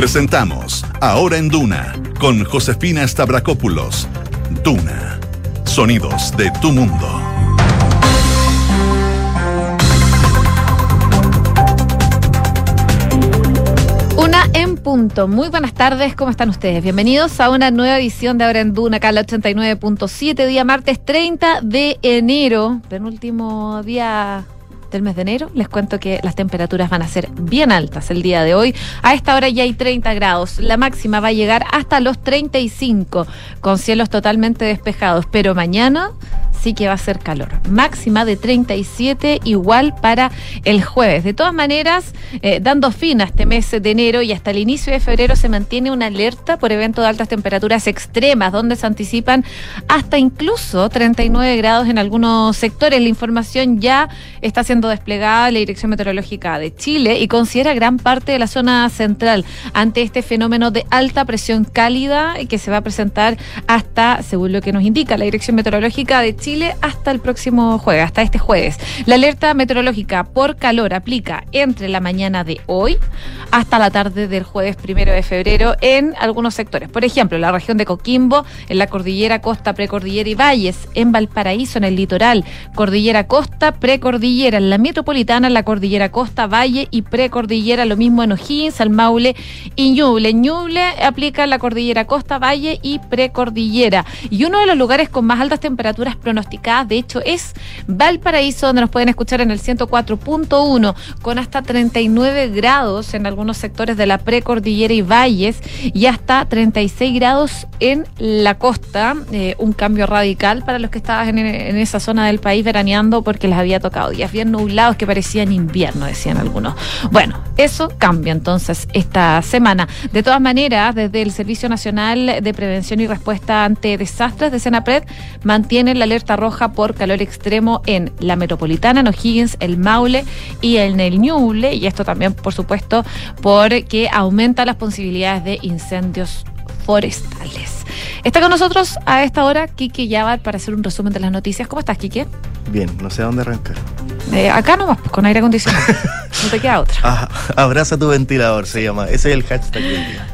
Presentamos Ahora en Duna con Josefina Stavrakopoulos. Duna. Sonidos de tu mundo. Una en punto. Muy buenas tardes, ¿cómo están ustedes? Bienvenidos a una nueva edición de Ahora en Duna, acá la 89.7, día martes 30 de enero, penúltimo día del mes de enero. Les cuento que las temperaturas van a ser bien altas el día de hoy. A esta hora ya hay 30 grados. La máxima va a llegar hasta los 35, con cielos totalmente despejados. Pero mañana sí que va a ser calor. Máxima de 37 igual para el jueves. De todas maneras, eh, dando fin a este mes de enero y hasta el inicio de febrero se mantiene una alerta por evento de altas temperaturas extremas, donde se anticipan hasta incluso 39 grados en algunos sectores. La información ya está siendo desplegada la Dirección Meteorológica de Chile y considera gran parte de la zona central ante este fenómeno de alta presión cálida que se va a presentar hasta, según lo que nos indica la Dirección Meteorológica de Chile, hasta el próximo jueves, hasta este jueves. La alerta meteorológica por calor aplica entre la mañana de hoy hasta la tarde del jueves primero de febrero en algunos sectores. Por ejemplo, la región de Coquimbo, en la cordillera, costa, precordillera y valles, en Valparaíso, en el litoral, cordillera, costa, precordillera, en la metropolitana, la cordillera, costa, valle y precordillera, lo mismo en O'Higgins, al Maule y Ñuble. Ñuble aplica la cordillera, costa, valle y precordillera. Y uno de los lugares con más altas temperaturas pronosticadas de hecho, es Valparaíso, donde nos pueden escuchar en el 104.1, con hasta 39 grados en algunos sectores de la precordillera y valles, y hasta 36 grados en la costa. Eh, un cambio radical para los que estaban en, en, esa zona del país veraneando porque les había tocado días bien nublados que parecían invierno, decían algunos. Bueno, eso cambia entonces esta semana. De todas maneras, desde el Servicio Nacional de Prevención y Respuesta ante Desastres de Senapred mantienen la alerta roja por calor extremo en la metropolitana, en O'Higgins, el Maule y en el Ñuble. Y esto también, por supuesto, porque aumenta las posibilidades de incendios forestales. Está con nosotros a esta hora Quique Yavar para hacer un resumen de las noticias. ¿Cómo estás, Quique? Bien, no sé a dónde arrancar. Eh, acá nomás, pues, con aire acondicionado. no te queda otra. Ah, abraza tu ventilador, se llama. Ese es el hashtag del día.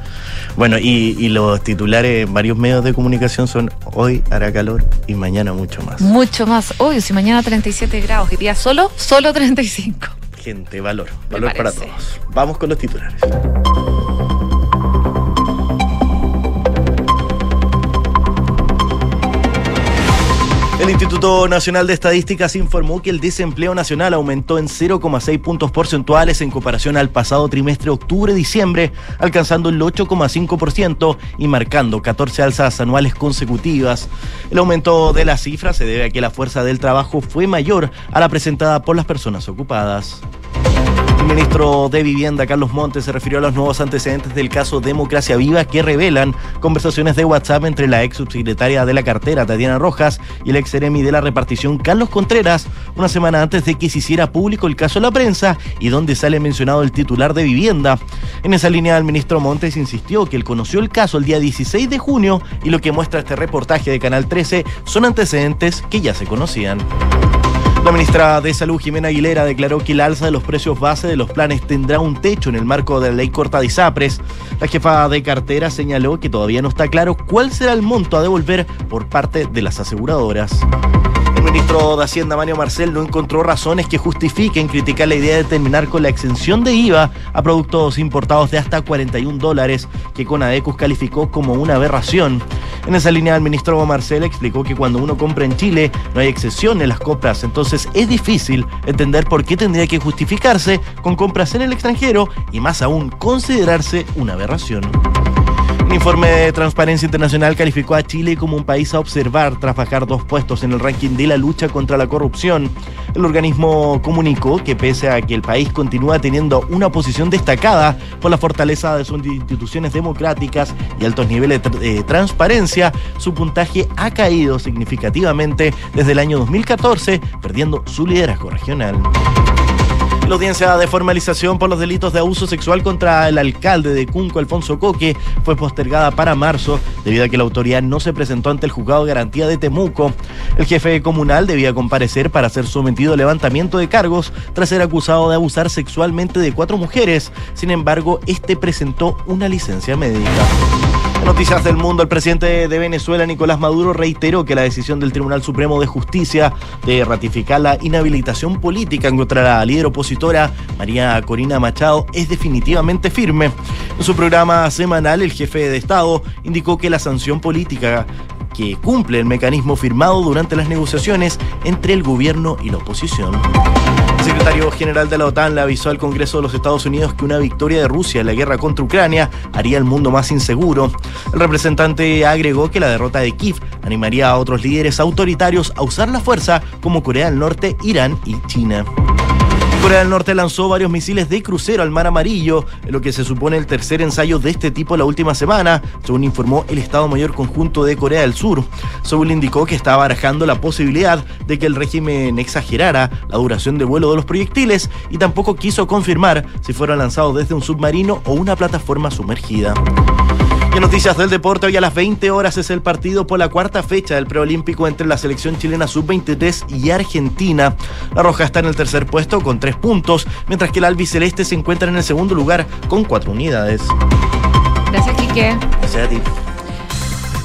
Bueno, y, y, los titulares en varios medios de comunicación son hoy hará calor y mañana mucho más. Mucho más. Hoy, si mañana 37 grados y día solo, solo 35. Gente, valor. Valor para todos. Vamos con los titulares. Instituto Nacional de Estadísticas informó que el desempleo nacional aumentó en 0,6 puntos porcentuales en comparación al pasado trimestre octubre-diciembre, alcanzando el 8,5% y marcando 14 alzas anuales consecutivas. El aumento de la cifra se debe a que la fuerza del trabajo fue mayor a la presentada por las personas ocupadas. El ministro de Vivienda, Carlos Montes, se refirió a los nuevos antecedentes del caso Democracia Viva que revelan conversaciones de WhatsApp entre la ex subsecretaria de la cartera, Tatiana Rojas, y el ex seremi de la repartición, Carlos Contreras, una semana antes de que se hiciera público el caso a la prensa y donde sale mencionado el titular de Vivienda. En esa línea, el ministro Montes insistió que él conoció el caso el día 16 de junio y lo que muestra este reportaje de Canal 13 son antecedentes que ya se conocían. La ministra de Salud, Jimena Aguilera, declaró que el alza de los precios base de los planes tendrá un techo en el marco de la ley corta de ISAPRES. La jefa de cartera señaló que todavía no está claro cuál será el monto a devolver por parte de las aseguradoras. El ministro de Hacienda, Mario Marcel, no encontró razones que justifiquen criticar la idea de terminar con la exención de IVA a productos importados de hasta 41 dólares, que Conadecus calificó como una aberración. En esa línea, el ministro Marcel explicó que cuando uno compra en Chile no hay excepción en las compras, entonces es difícil entender por qué tendría que justificarse con compras en el extranjero y más aún considerarse una aberración. Un informe de Transparencia Internacional calificó a Chile como un país a observar tras bajar dos puestos en el ranking de la lucha contra la corrupción. El organismo comunicó que pese a que el país continúa teniendo una posición destacada por la fortaleza de sus instituciones democráticas y altos niveles de transparencia, su puntaje ha caído significativamente desde el año 2014, perdiendo su liderazgo regional. La audiencia de formalización por los delitos de abuso sexual contra el alcalde de Cunco, Alfonso Coque, fue postergada para marzo debido a que la autoridad no se presentó ante el juzgado de garantía de Temuco. El jefe comunal debía comparecer para ser sometido a levantamiento de cargos tras ser acusado de abusar sexualmente de cuatro mujeres. Sin embargo, este presentó una licencia médica. Noticias del mundo. El presidente de Venezuela, Nicolás Maduro, reiteró que la decisión del Tribunal Supremo de Justicia de ratificar la inhabilitación política contra la líder opositora María Corina Machado es definitivamente firme. En su programa semanal, el jefe de Estado indicó que la sanción política que cumple el mecanismo firmado durante las negociaciones entre el gobierno y la oposición. El secretario general de la OTAN le avisó al Congreso de los Estados Unidos que una victoria de Rusia en la guerra contra Ucrania haría el mundo más inseguro. El representante agregó que la derrota de Kiev animaría a otros líderes autoritarios a usar la fuerza como Corea del Norte, Irán y China. Corea del Norte lanzó varios misiles de crucero al Mar Amarillo, en lo que se supone el tercer ensayo de este tipo la última semana, según informó el Estado Mayor Conjunto de Corea del Sur. Seúl indicó que estaba barajando la posibilidad de que el régimen exagerara la duración de vuelo de los proyectiles y tampoco quiso confirmar si fueron lanzados desde un submarino o una plataforma sumergida noticias del deporte, hoy a las 20 horas es el partido por la cuarta fecha del preolímpico entre la selección chilena sub-23 y Argentina. La Roja está en el tercer puesto con tres puntos, mientras que el albiceleste se encuentra en el segundo lugar con cuatro unidades. Gracias, Quique. Gracias a ti.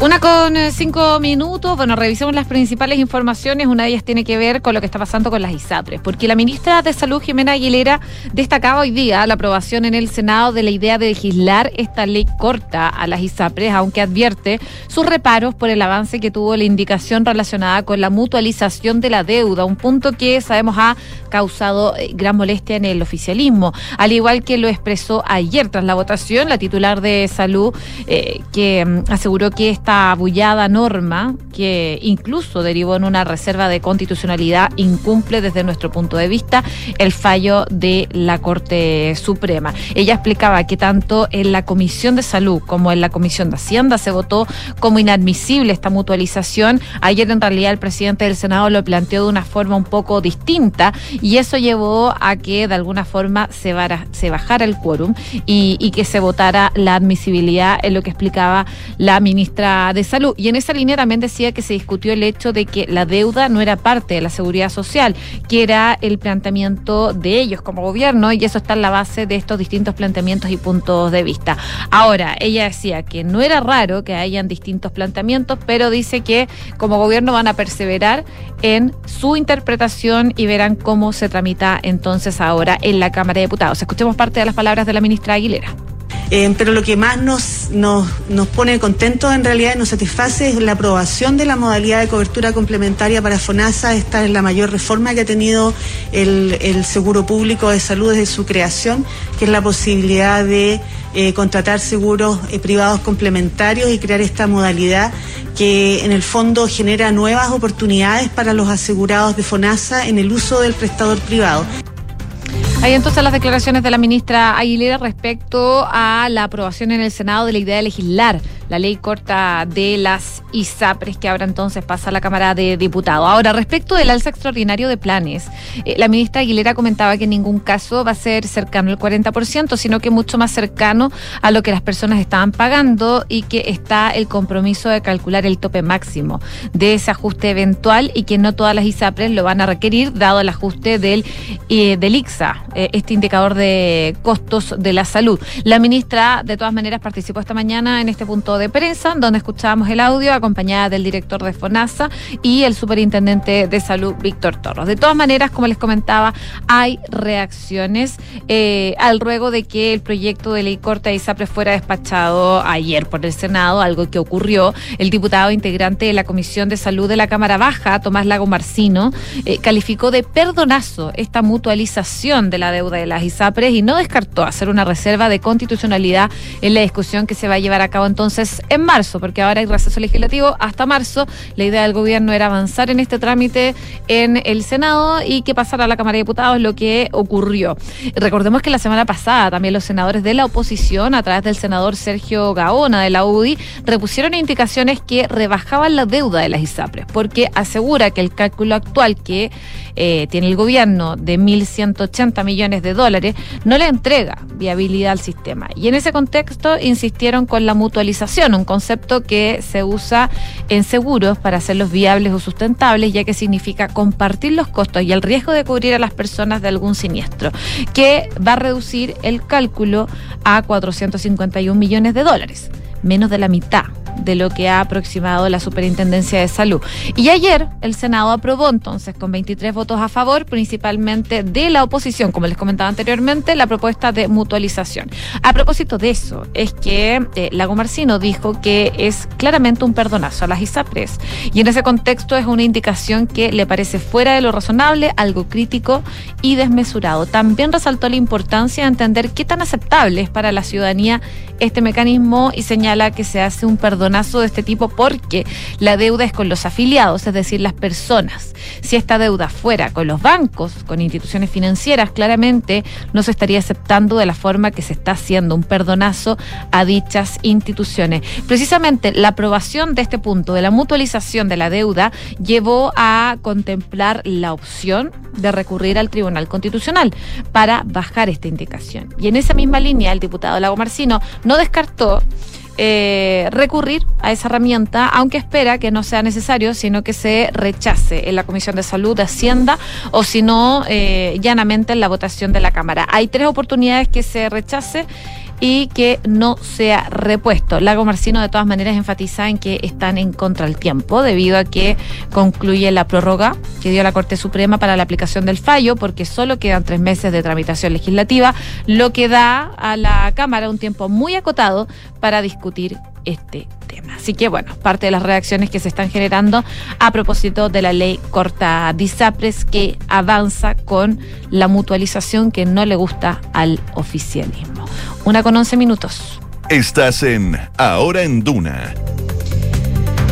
Una con eh, cinco minutos. Bueno, revisemos las principales informaciones. Una de ellas tiene que ver con lo que está pasando con las ISAPRES, porque la ministra de Salud, Jimena Aguilera, destacaba hoy día la aprobación en el Senado de la idea de legislar esta ley corta a las ISAPRES, aunque advierte sus reparos por el avance que tuvo la indicación relacionada con la mutualización de la deuda, un punto que sabemos ha causado eh, gran molestia en el oficialismo, al igual que lo expresó ayer tras la votación la titular de Salud, eh, que mm, aseguró que esta abullada norma, que incluso derivó en una reserva de constitucionalidad, incumple desde nuestro punto de vista el fallo de la Corte Suprema. Ella explicaba que tanto en la Comisión de Salud como en la Comisión de Hacienda se votó como inadmisible esta mutualización. Ayer en realidad el presidente del Senado lo planteó de una forma un poco distinta y eso llevó a que de alguna forma se, bajara el quórum y que se votara la admisibilidad en lo que explicaba la ministra de Salud. Y en esa línea también decía que se discutió el hecho de que la deuda no era parte de la seguridad social, que era el planteamiento de ellos como gobierno, y eso está en la base de estos distintos planteamientos y puntos de vista. Ahora, ella decía que no era raro que hayan distintos planteamientos, pero dice que como gobierno van a perseverar en su interpretación y verán cómo se tramita entonces ahora en la Cámara de Diputados. Escuchemos parte de las palabras de la ministra Aguilera. Eh, pero lo que más nos, nos, nos pone contentos en realidad y nos satisface es la aprobación de la modalidad de cobertura complementaria para FONASA. Esta es la mayor reforma que ha tenido el, el seguro público de salud desde su creación, que es la posibilidad de eh, contratar seguros eh, privados complementarios y crear esta modalidad que en el fondo genera nuevas oportunidades para los asegurados de FONASA en el uso del prestador privado. Hay entonces las declaraciones de la ministra Aguilera respecto a la aprobación en el Senado de la idea de legislar la ley corta de las ISAPRES que ahora entonces pasa a la Cámara de Diputados. Ahora, respecto del alza extraordinario de planes, eh, la ministra Aguilera comentaba que en ningún caso va a ser cercano al 40%, sino que mucho más cercano a lo que las personas estaban pagando y que está el compromiso de calcular el tope máximo de ese ajuste eventual y que no todas las ISAPRES lo van a requerir, dado el ajuste del, eh, del IXA, eh, este indicador de costos de la salud. La ministra, de todas maneras, participó esta mañana en este punto de prensa, donde escuchábamos el audio acompañada del director de FONASA y el superintendente de salud, Víctor Torros. De todas maneras, como les comentaba, hay reacciones eh, al ruego de que el proyecto de ley corta de ISAPRE fuera despachado ayer por el Senado, algo que ocurrió. El diputado integrante de la Comisión de Salud de la Cámara Baja, Tomás Lago Marcino, eh, calificó de perdonazo esta mutualización de la deuda de las ISAPRES y no descartó hacer una reserva de constitucionalidad en la discusión que se va a llevar a cabo entonces entonces en marzo, porque ahora hay receso legislativo hasta marzo. La idea del gobierno era avanzar en este trámite en el Senado y que pasara a la Cámara de Diputados lo que ocurrió. Recordemos que la semana pasada también los senadores de la oposición, a través del senador Sergio Gaona de la UDI, repusieron indicaciones que rebajaban la deuda de las ISAPRES, porque asegura que el cálculo actual que eh, tiene el gobierno de 1.180 millones de dólares no le entrega viabilidad al sistema. Y en ese contexto insistieron con la mutualización, un concepto que se usa en seguros para hacerlos viables o sustentables, ya que significa compartir los costos y el riesgo de cubrir a las personas de algún siniestro, que va a reducir el cálculo a 451 millones de dólares, menos de la mitad de lo que ha aproximado la Superintendencia de Salud. Y ayer el Senado aprobó entonces con 23 votos a favor, principalmente de la oposición, como les comentaba anteriormente, la propuesta de mutualización. A propósito de eso, es que eh, Lago Marcino dijo que es claramente un perdonazo a las ISAPRES. Y en ese contexto es una indicación que le parece fuera de lo razonable, algo crítico y desmesurado. También resaltó la importancia de entender qué tan aceptable es para la ciudadanía este mecanismo y señala que se hace un perdonazo de este tipo porque la deuda es con los afiliados, es decir, las personas. Si esta deuda fuera con los bancos, con instituciones financieras, claramente no se estaría aceptando de la forma que se está haciendo un perdonazo a dichas instituciones. Precisamente la aprobación de este punto, de la mutualización de la deuda, llevó a contemplar la opción de recurrir al Tribunal Constitucional para bajar esta indicación. Y en esa misma línea, el diputado Lago Marcino no descartó eh, recurrir a esa herramienta, aunque espera que no sea necesario, sino que se rechace en la Comisión de Salud de Hacienda o si no, eh, llanamente en la votación de la Cámara. Hay tres oportunidades que se rechace y que no sea repuesto. Lago Marcino de todas maneras enfatiza en que están en contra del tiempo debido a que concluye la prórroga que dio la Corte Suprema para la aplicación del fallo porque solo quedan tres meses de tramitación legislativa, lo que da a la Cámara un tiempo muy acotado para discutir este Así que bueno, parte de las reacciones que se están generando a propósito de la ley corta DISAPRES que avanza con la mutualización que no le gusta al oficialismo. Una con once minutos. Estás en Ahora en Duna.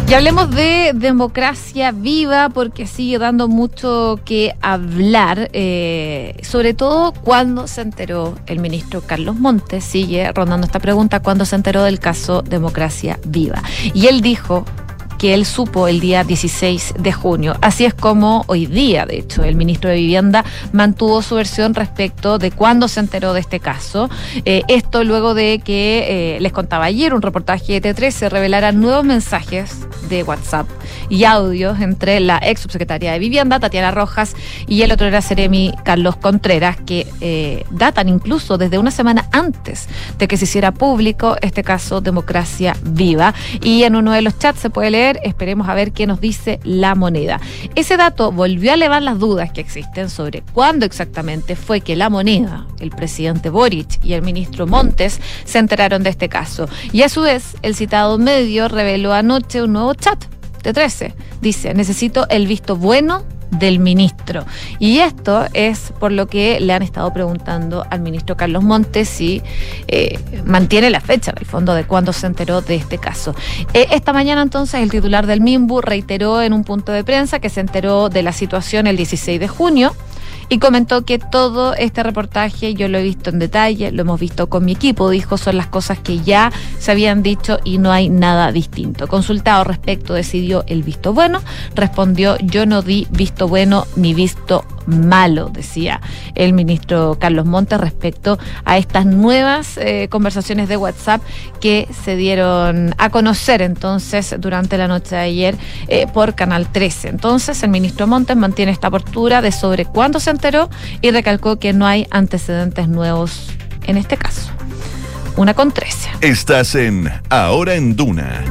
Y hablemos de democracia viva porque sigue dando mucho que hablar, eh, sobre todo cuando se enteró el ministro Carlos Montes, sigue rondando esta pregunta, cuando se enteró del caso Democracia Viva. Y él dijo que él supo el día 16 de junio. Así es como hoy día, de hecho, el ministro de Vivienda mantuvo su versión respecto de cuándo se enteró de este caso. Eh, esto luego de que, eh, les contaba ayer, un reportaje de T3 se revelaran nuevos mensajes de WhatsApp y audios entre la ex subsecretaria de Vivienda, Tatiana Rojas, y el otro era Seremi Carlos Contreras, que eh, datan incluso desde una semana antes de que se hiciera público este caso Democracia Viva. Y en uno de los chats se puede leer esperemos a ver qué nos dice la moneda. Ese dato volvió a elevar las dudas que existen sobre cuándo exactamente fue que la moneda, el presidente Boric y el ministro Montes se enteraron de este caso. Y a su vez, el citado medio reveló anoche un nuevo chat de 13. Dice, necesito el visto bueno del ministro. Y esto es por lo que le han estado preguntando al ministro Carlos Montes si eh, mantiene la fecha, en el fondo, de cuándo se enteró de este caso. Eh, esta mañana entonces el titular del MIMBU reiteró en un punto de prensa que se enteró de la situación el 16 de junio y comentó que todo este reportaje yo lo he visto en detalle, lo hemos visto con mi equipo, dijo, son las cosas que ya se habían dicho y no hay nada distinto. Consultado respecto, decidió el visto bueno, respondió yo no di visto bueno ni visto malo, decía el ministro Carlos Montes respecto a estas nuevas eh, conversaciones de WhatsApp que se dieron a conocer entonces durante la noche de ayer eh, por Canal 13. Entonces el ministro Montes mantiene esta postura de sobre cuándo se enteró y recalcó que no hay antecedentes nuevos en este caso. Una con 13. Estás en Ahora en Duna.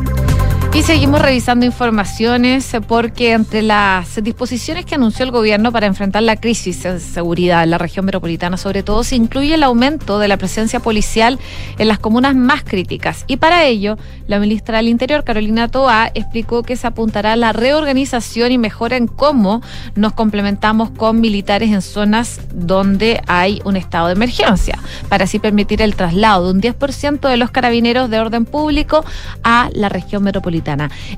Y seguimos revisando informaciones porque entre las disposiciones que anunció el gobierno para enfrentar la crisis de seguridad en la región metropolitana, sobre todo, se incluye el aumento de la presencia policial en las comunas más críticas. Y para ello, la ministra del Interior, Carolina Toa, explicó que se apuntará a la reorganización y mejora en cómo nos complementamos con militares en zonas donde hay un estado de emergencia, para así permitir el traslado de un 10% de los carabineros de orden público a la región metropolitana.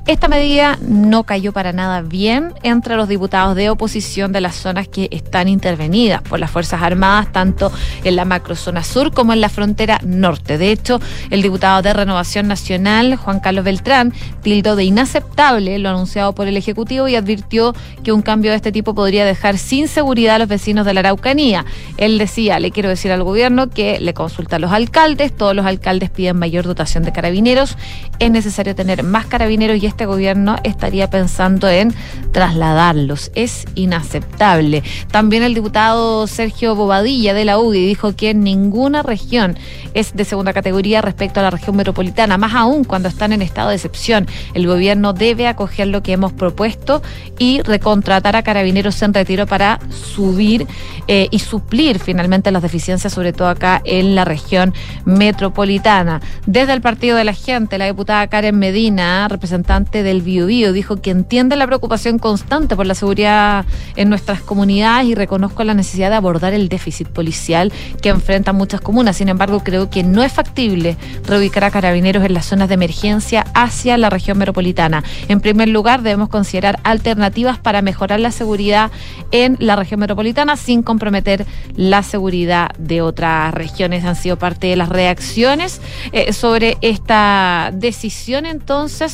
Esta medida no cayó para nada bien entre los diputados de oposición de las zonas que están intervenidas por las Fuerzas Armadas, tanto en la macrozona sur como en la frontera norte. De hecho, el diputado de Renovación Nacional, Juan Carlos Beltrán, tildó de inaceptable lo anunciado por el Ejecutivo y advirtió que un cambio de este tipo podría dejar sin seguridad a los vecinos de la Araucanía. Él decía, le quiero decir al gobierno que le consulta a los alcaldes, todos los alcaldes piden mayor dotación de carabineros, es necesario tener más carabineros Carabineros y este gobierno estaría pensando en trasladarlos. Es inaceptable. También el diputado Sergio Bobadilla de la UDI dijo que ninguna región es de segunda categoría respecto a la región metropolitana, más aún cuando están en estado de excepción. El gobierno debe acoger lo que hemos propuesto y recontratar a carabineros en retiro para subir eh, y suplir finalmente las deficiencias, sobre todo acá en la región metropolitana. Desde el Partido de la Gente, la diputada Karen Medina representante del Biobío, dijo que entiende la preocupación constante por la seguridad en nuestras comunidades y reconozco la necesidad de abordar el déficit policial que enfrentan muchas comunas. Sin embargo, creo que no es factible reubicar a carabineros en las zonas de emergencia hacia la región metropolitana. En primer lugar, debemos considerar alternativas para mejorar la seguridad en la región metropolitana sin comprometer la seguridad de otras regiones. Han sido parte de las reacciones eh, sobre esta decisión entonces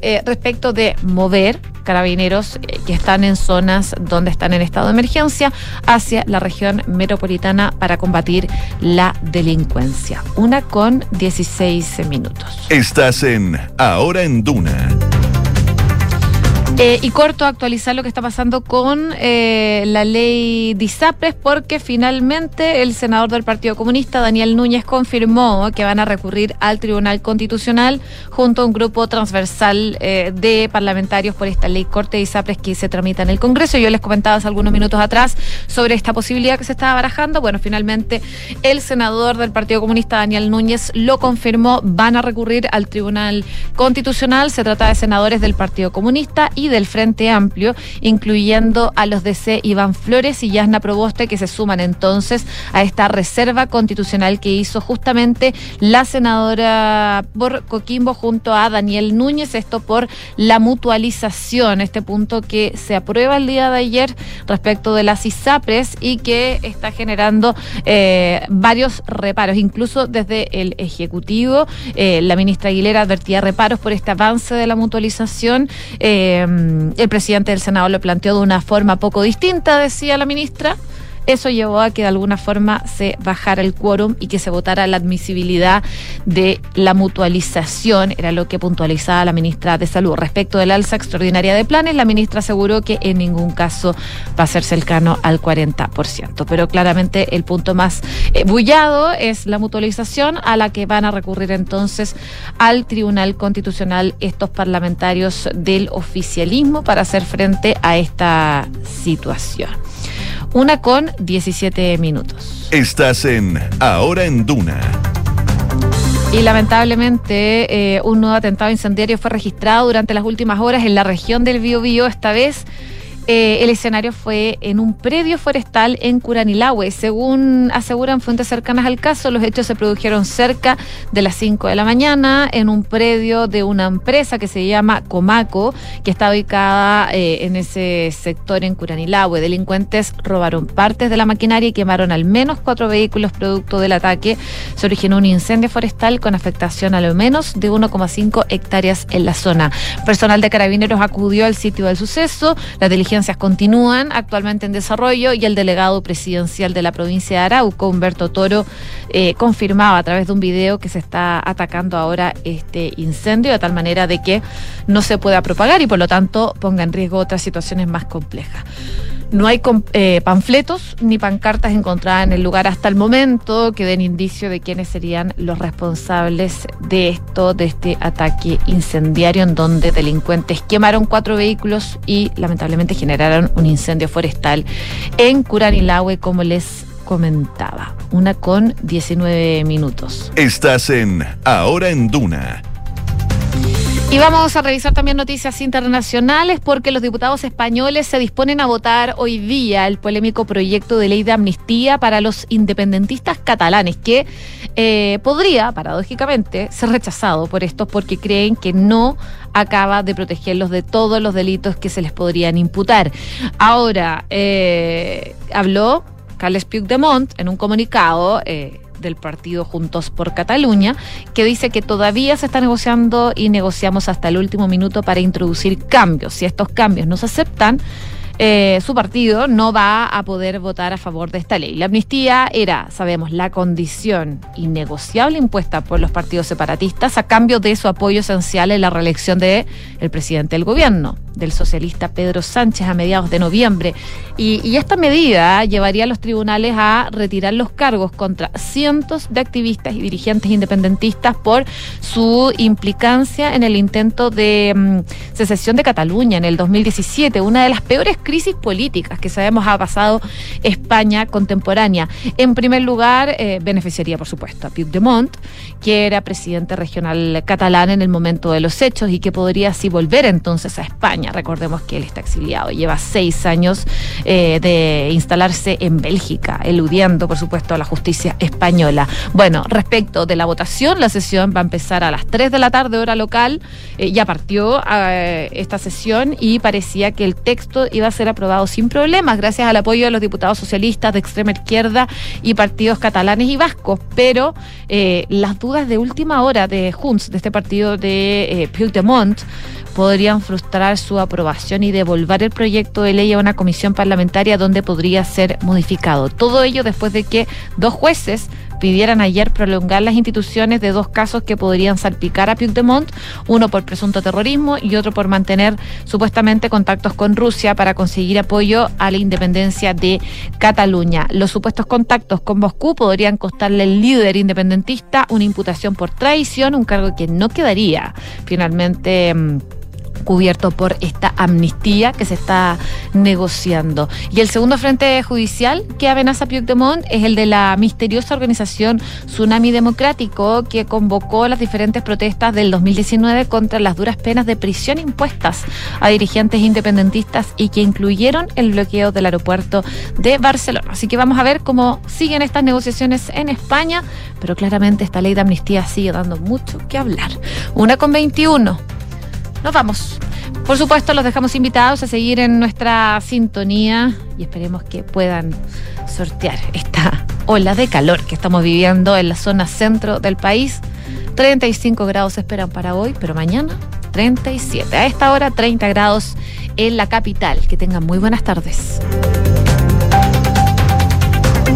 eh, respecto de mover carabineros eh, que están en zonas donde están en estado de emergencia hacia la región metropolitana para combatir la delincuencia. Una con 16 minutos. Estás en Ahora en Duna. Eh, y corto actualizar lo que está pasando con eh, la ley DISAPRES porque finalmente el senador del Partido Comunista, Daniel Núñez, confirmó que van a recurrir al Tribunal Constitucional junto a un grupo transversal eh, de parlamentarios por esta ley corte DISAPRES que se tramita en el Congreso. Yo les comentaba hace algunos minutos atrás sobre esta posibilidad que se estaba barajando. Bueno, finalmente el senador del Partido Comunista, Daniel Núñez, lo confirmó. Van a recurrir al Tribunal Constitucional. Se trata de senadores del Partido Comunista y del Frente Amplio, incluyendo a los DC Iván Flores y Yasna Proboste, que se suman entonces a esta reserva constitucional que hizo justamente la senadora por Coquimbo junto a Daniel Núñez, esto por la mutualización, este punto que se aprueba el día de ayer respecto de las ISAPRES y que está generando eh, varios reparos, incluso desde el Ejecutivo. Eh, la ministra Aguilera advertía reparos por este avance de la mutualización. Eh, el presidente del Senado lo planteó de una forma poco distinta, decía la ministra. Eso llevó a que de alguna forma se bajara el quórum y que se votara la admisibilidad de la mutualización, era lo que puntualizaba la ministra de Salud. Respecto del alza extraordinaria de planes, la ministra aseguró que en ningún caso va a ser cercano al 40%. Pero claramente el punto más eh, bullado es la mutualización a la que van a recurrir entonces al Tribunal Constitucional estos parlamentarios del oficialismo para hacer frente a esta situación. Una con 17 minutos. Estás en Ahora en Duna. Y lamentablemente eh, un nuevo atentado incendiario fue registrado durante las últimas horas en la región del Biobío, esta vez eh, el escenario fue en un predio forestal en Curanilahue. Según aseguran fuentes cercanas al caso, los hechos se produjeron cerca de las 5 de la mañana en un predio de una empresa que se llama Comaco, que está ubicada eh, en ese sector en Curanilahue. Delincuentes robaron partes de la maquinaria y quemaron al menos cuatro vehículos producto del ataque. Se originó un incendio forestal con afectación a lo menos de 1,5 hectáreas en la zona. Personal de carabineros acudió al sitio del suceso. La diligencia continúan actualmente en desarrollo y el delegado presidencial de la provincia de Arauco, Humberto Toro, eh, confirmaba a través de un video que se está atacando ahora este incendio de tal manera de que no se pueda propagar y por lo tanto ponga en riesgo otras situaciones más complejas. No hay eh, panfletos ni pancartas encontradas en el lugar hasta el momento que den indicio de quiénes serían los responsables de esto, de este ataque incendiario en donde delincuentes quemaron cuatro vehículos y lamentablemente generaron un incendio forestal en Curanilahue, como les comentaba. Una con 19 minutos. Estás en Ahora en Duna y vamos a revisar también noticias internacionales porque los diputados españoles se disponen a votar hoy día el polémico proyecto de ley de amnistía para los independentistas catalanes que eh, podría, paradójicamente, ser rechazado por estos porque creen que no acaba de protegerlos de todos los delitos que se les podrían imputar. Ahora, eh, habló Carles Puigdemont en un comunicado. Eh, del partido Juntos por Cataluña, que dice que todavía se está negociando y negociamos hasta el último minuto para introducir cambios. Si estos cambios no se aceptan, eh, su partido no va a poder votar a favor de esta ley. La amnistía era, sabemos, la condición innegociable impuesta por los partidos separatistas a cambio de su apoyo esencial en la reelección del el presidente del gobierno del socialista Pedro Sánchez a mediados de noviembre. Y, esta medida llevaría a los tribunales a retirar los cargos contra cientos de activistas y dirigentes independentistas por su implicancia en el intento de mm, secesión de Cataluña en el 2017, una de las peores crisis políticas que sabemos ha pasado España contemporánea. En primer lugar, eh, beneficiaría, por supuesto, a Puigdemont, que era presidente regional catalán en el momento de los hechos y que podría así volver entonces a España. Recordemos que él está exiliado, lleva seis años eh, de instalarse en Bélgica, eludiendo, por supuesto, a la justicia española. Bueno, respecto de la votación, la sesión va a empezar a las 3 de la tarde, hora local. Eh, ya partió esta sesión y parecía que el texto iba a ser aprobado sin problemas, gracias al apoyo de los diputados socialistas de extrema izquierda y partidos catalanes y vascos. Pero las dudas de última hora de Junts, de este partido de Puigdemont, podrían frustrar su aprobación y devolver el proyecto de ley a una comisión parlamentaria donde podría ser modificado. Todo ello después de que dos jueces pidieran ayer prolongar las instituciones de dos casos que podrían salpicar a Puigdemont, uno por presunto terrorismo y otro por mantener supuestamente contactos con Rusia para conseguir apoyo a la independencia de Cataluña. Los supuestos contactos con Moscú podrían costarle al líder independentista una imputación por traición, un cargo que no quedaría finalmente mm, cubierto por esta amnistía que se está negociando. Y el segundo frente judicial que amenaza Puigdemont es el de la misteriosa organización Tsunami Democrático que convocó las diferentes protestas del 2019 contra las duras penas de prisión impuestas a dirigentes independentistas y que incluyeron el bloqueo del aeropuerto de Barcelona. Así que vamos a ver cómo siguen estas negociaciones en España, pero claramente esta ley de amnistía sigue dando mucho que hablar. Una con 21. Nos vamos. Por supuesto, los dejamos invitados a seguir en nuestra sintonía y esperemos que puedan sortear esta ola de calor que estamos viviendo en la zona centro del país. 35 grados esperan para hoy, pero mañana 37. A esta hora 30 grados en la capital. Que tengan muy buenas tardes.